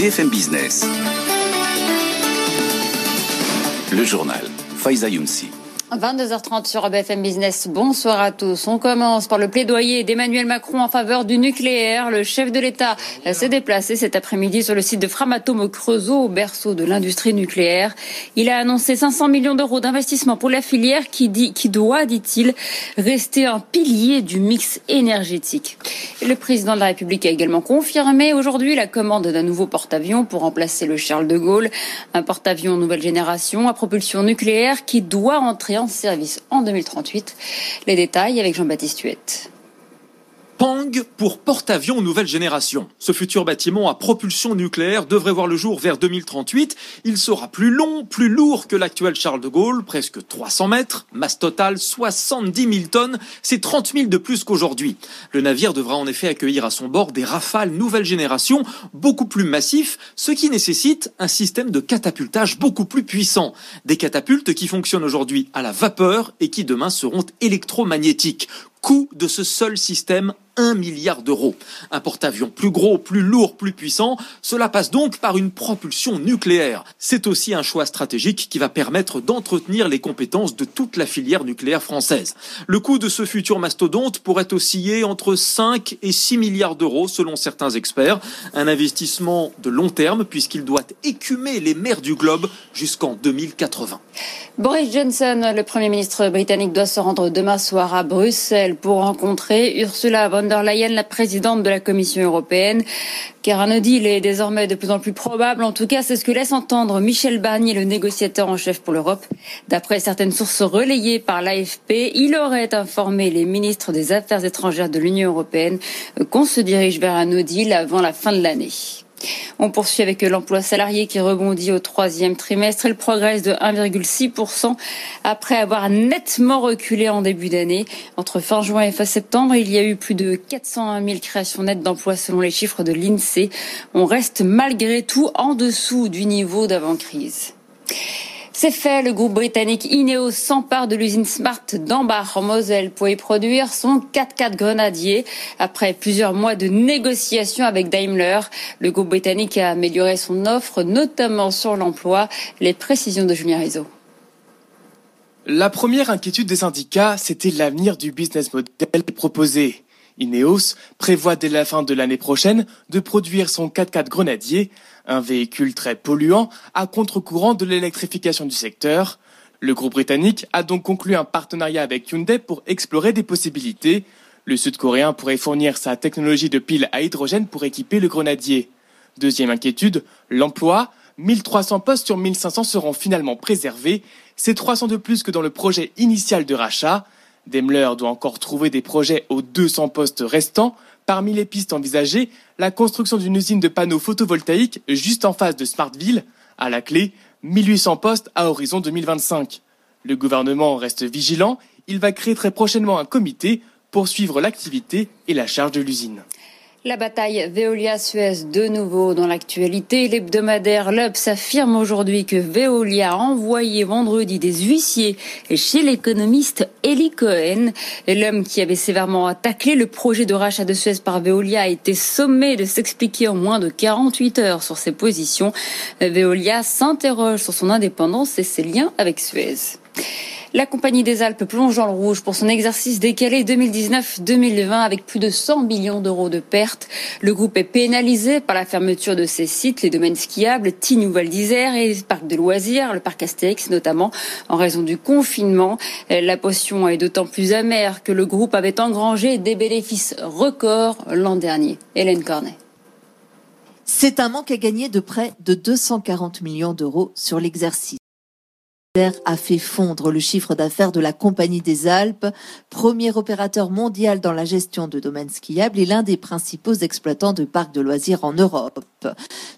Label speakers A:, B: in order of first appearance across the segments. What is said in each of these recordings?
A: BFM Business. Le journal. Faiza Younsi.
B: 22h30 sur BFM Business. Bonsoir à tous. On commence par le plaidoyer d'Emmanuel Macron en faveur du nucléaire. Le chef de l'État s'est déplacé cet après-midi sur le site de Framatome au Creusot, au berceau de l'industrie nucléaire. Il a annoncé 500 millions d'euros d'investissement pour la filière qui, dit, qui doit, dit-il, rester un pilier du mix énergétique. Le président de la République a également confirmé aujourd'hui la commande d'un nouveau porte-avions pour remplacer le Charles de Gaulle. Un porte-avions nouvelle génération à propulsion nucléaire qui doit entrer en service en 2038. Les détails avec Jean-Baptiste Huette.
C: Pang pour porte-avions nouvelle génération. Ce futur bâtiment à propulsion nucléaire devrait voir le jour vers 2038. Il sera plus long, plus lourd que l'actuel Charles de Gaulle, presque 300 mètres, masse totale 70 000 tonnes, c'est 30 000 de plus qu'aujourd'hui. Le navire devra en effet accueillir à son bord des rafales nouvelle génération, beaucoup plus massifs, ce qui nécessite un système de catapultage beaucoup plus puissant. Des catapultes qui fonctionnent aujourd'hui à la vapeur et qui demain seront électromagnétiques. Coût de ce seul système 1 milliard d'euros. Un porte-avions plus gros, plus lourd, plus puissant, cela passe donc par une propulsion nucléaire. C'est aussi un choix stratégique qui va permettre d'entretenir les compétences de toute la filière nucléaire française. Le coût de ce futur mastodonte pourrait osciller entre 5 et 6 milliards d'euros selon certains experts. Un investissement de long terme puisqu'il doit écumer les mers du globe jusqu'en 2080.
B: Boris Johnson, le Premier ministre britannique, doit se rendre demain soir à Bruxelles pour rencontrer Ursula von der Leyen, la présidente de la Commission européenne. Car un deal est désormais de plus en plus probable. En tout cas, c'est ce que laisse entendre Michel Barnier, le négociateur en chef pour l'Europe. D'après certaines sources relayées par l'AFP, il aurait informé les ministres des Affaires étrangères de l'Union européenne qu'on se dirige vers un no deal avant la fin de l'année. On poursuit avec l'emploi salarié qui rebondit au troisième trimestre. Il progresse de 1,6% après avoir nettement reculé en début d'année. Entre fin juin et fin septembre, il y a eu plus de 401 000 créations nettes d'emplois selon les chiffres de l'INSEE. On reste malgré tout en dessous du niveau d'avant-crise. C'est fait, le groupe britannique Ineos s'empare de l'usine Smart d'Ambach en Moselle pour y produire son 4x4 Grenadier. Après plusieurs mois de négociations avec Daimler, le groupe britannique a amélioré son offre, notamment sur l'emploi. Les précisions de Julien Rizzo.
D: La première inquiétude des syndicats, c'était l'avenir du business model proposé. Ineos prévoit dès la fin de l'année prochaine de produire son 4x4 Grenadier, un véhicule très polluant à contre-courant de l'électrification du secteur. Le groupe britannique a donc conclu un partenariat avec Hyundai pour explorer des possibilités. Le Sud-Coréen pourrait fournir sa technologie de pile à hydrogène pour équiper le Grenadier. Deuxième inquiétude, l'emploi. 1300 postes sur 1500 seront finalement préservés. C'est 300 de plus que dans le projet initial de rachat. Daimler doit encore trouver des projets aux 200 postes restants. Parmi les pistes envisagées, la construction d'une usine de panneaux photovoltaïques juste en face de Smartville. À la clé, 1800 postes à horizon 2025. Le gouvernement reste vigilant. Il va créer très prochainement un comité pour suivre l'activité et la charge de l'usine.
B: La bataille Veolia-Suez de nouveau dans l'actualité. L'hebdomadaire L'Obs affirme aujourd'hui que Veolia a envoyé vendredi des huissiers chez l'économiste Eli Cohen. L'homme qui avait sévèrement attaqué le projet de rachat de Suez par Veolia a été sommé de s'expliquer en moins de 48 heures sur ses positions. Veolia s'interroge sur son indépendance et ses liens avec Suez. La Compagnie des Alpes plonge dans le rouge pour son exercice décalé 2019-2020 avec plus de 100 millions d'euros de pertes. Le groupe est pénalisé par la fermeture de ses sites, les domaines skiables, Tignes ou Val d'Isère et les parcs de loisirs, le parc Astérix notamment, en raison du confinement. La potion est d'autant plus amère que le groupe avait engrangé des bénéfices records l'an dernier. Hélène Cornet.
E: C'est un manque à gagner de près de 240 millions d'euros sur l'exercice a fait fondre le chiffre d'affaires de la Compagnie des Alpes, premier opérateur mondial dans la gestion de domaines skiables et l'un des principaux exploitants de parcs de loisirs en Europe.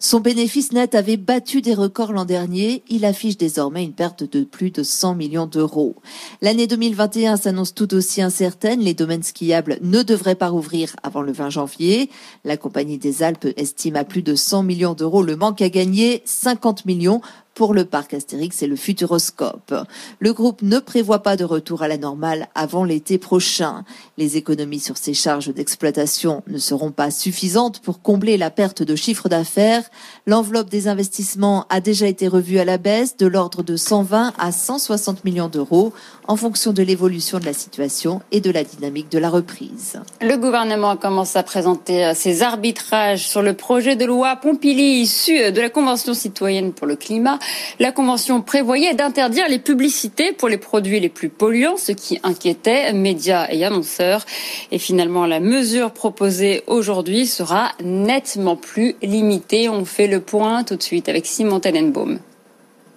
E: Son bénéfice net avait battu des records l'an dernier. Il affiche désormais une perte de plus de 100 millions d'euros. L'année 2021 s'annonce tout aussi incertaine. Les domaines skiables ne devraient pas rouvrir avant le 20 janvier. La Compagnie des Alpes estime à plus de 100 millions d'euros le manque à gagner, 50 millions pour le parc Astérix et le Futuroscope. Le groupe ne prévoit pas de retour à la normale avant l'été prochain. Les économies sur ces charges d'exploitation ne seront pas suffisantes pour combler la perte de chiffre d'affaires. L'enveloppe des investissements a déjà été revue à la baisse de l'ordre de 120 à 160 millions d'euros en fonction de l'évolution de la situation et de la dynamique de la reprise.
B: Le gouvernement commence à présenter euh, ses arbitrages sur le projet de loi Pompili issu euh, de la Convention citoyenne pour le climat. La Convention prévoyait d'interdire les publicités pour les produits les plus polluants, ce qui inquiétait médias et annonceurs. Et finalement, la mesure proposée aujourd'hui sera nettement plus limitée. On fait le point tout de suite avec Simon Tenenbaum.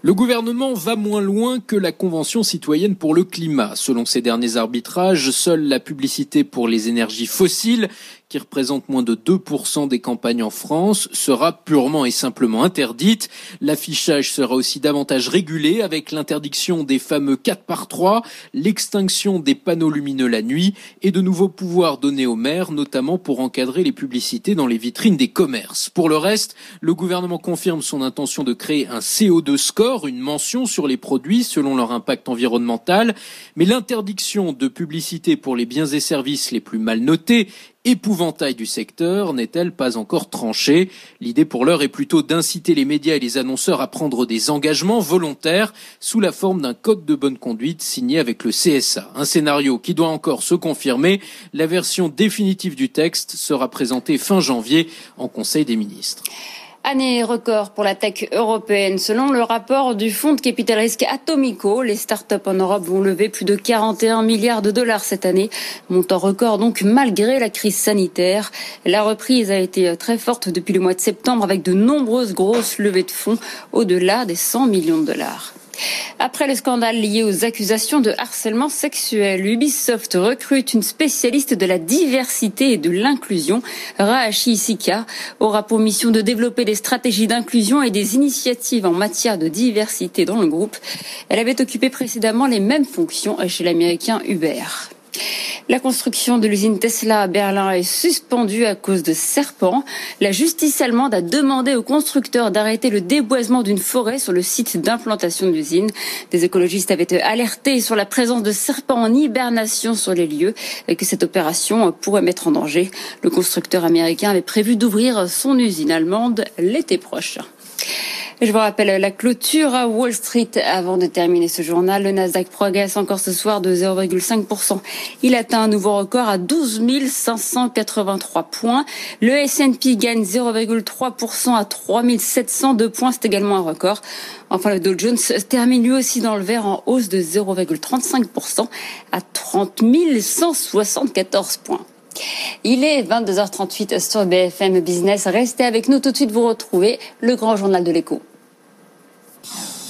F: Le gouvernement va moins loin que la Convention citoyenne pour le climat. Selon ces derniers arbitrages, seule la publicité pour les énergies fossiles qui représente moins de 2% des campagnes en France, sera purement et simplement interdite. L'affichage sera aussi davantage régulé avec l'interdiction des fameux 4 par 3, l'extinction des panneaux lumineux la nuit et de nouveaux pouvoirs donnés aux maires, notamment pour encadrer les publicités dans les vitrines des commerces. Pour le reste, le gouvernement confirme son intention de créer un CO2 score, une mention sur les produits selon leur impact environnemental, mais l'interdiction de publicité pour les biens et services les plus mal notés épouvantail du secteur n'est-elle pas encore tranchée? L'idée pour l'heure est plutôt d'inciter les médias et les annonceurs à prendre des engagements volontaires sous la forme d'un code de bonne conduite signé avec le CSA. Un scénario qui doit encore se confirmer. La version définitive du texte sera présentée fin janvier en Conseil des ministres.
B: Année record pour la tech européenne. Selon le rapport du fonds de capital risque Atomico, les startups en Europe vont lever plus de 41 milliards de dollars cette année. Montant record donc malgré la crise sanitaire. La reprise a été très forte depuis le mois de septembre avec de nombreuses grosses levées de fonds au-delà des 100 millions de dollars. Après le scandale lié aux accusations de harcèlement sexuel, Ubisoft recrute une spécialiste de la diversité et de l'inclusion. Raashi Isika aura pour mission de développer des stratégies d'inclusion et des initiatives en matière de diversité dans le groupe. Elle avait occupé précédemment les mêmes fonctions chez l'américain Uber. La construction de l'usine Tesla à Berlin est suspendue à cause de serpents. La justice allemande a demandé aux constructeurs d'arrêter le déboisement d'une forêt sur le site d'implantation de l'usine. Des écologistes avaient alerté sur la présence de serpents en hibernation sur les lieux et que cette opération pourrait mettre en danger. Le constructeur américain avait prévu d'ouvrir son usine allemande l'été prochain. Je vous rappelle la clôture à Wall Street avant de terminer ce journal. Le Nasdaq progresse encore ce soir de 0,5%. Il atteint un nouveau record à 12 583 points. Le S&P gagne 0,3% à 3 702 points. C'est également un record. Enfin, le Dow Jones termine lui aussi dans le vert en hausse de 0,35% à 30 174 points. Il est 22h38 sur BFM Business. Restez avec nous tout de suite, vous retrouvez le grand journal de l'écho.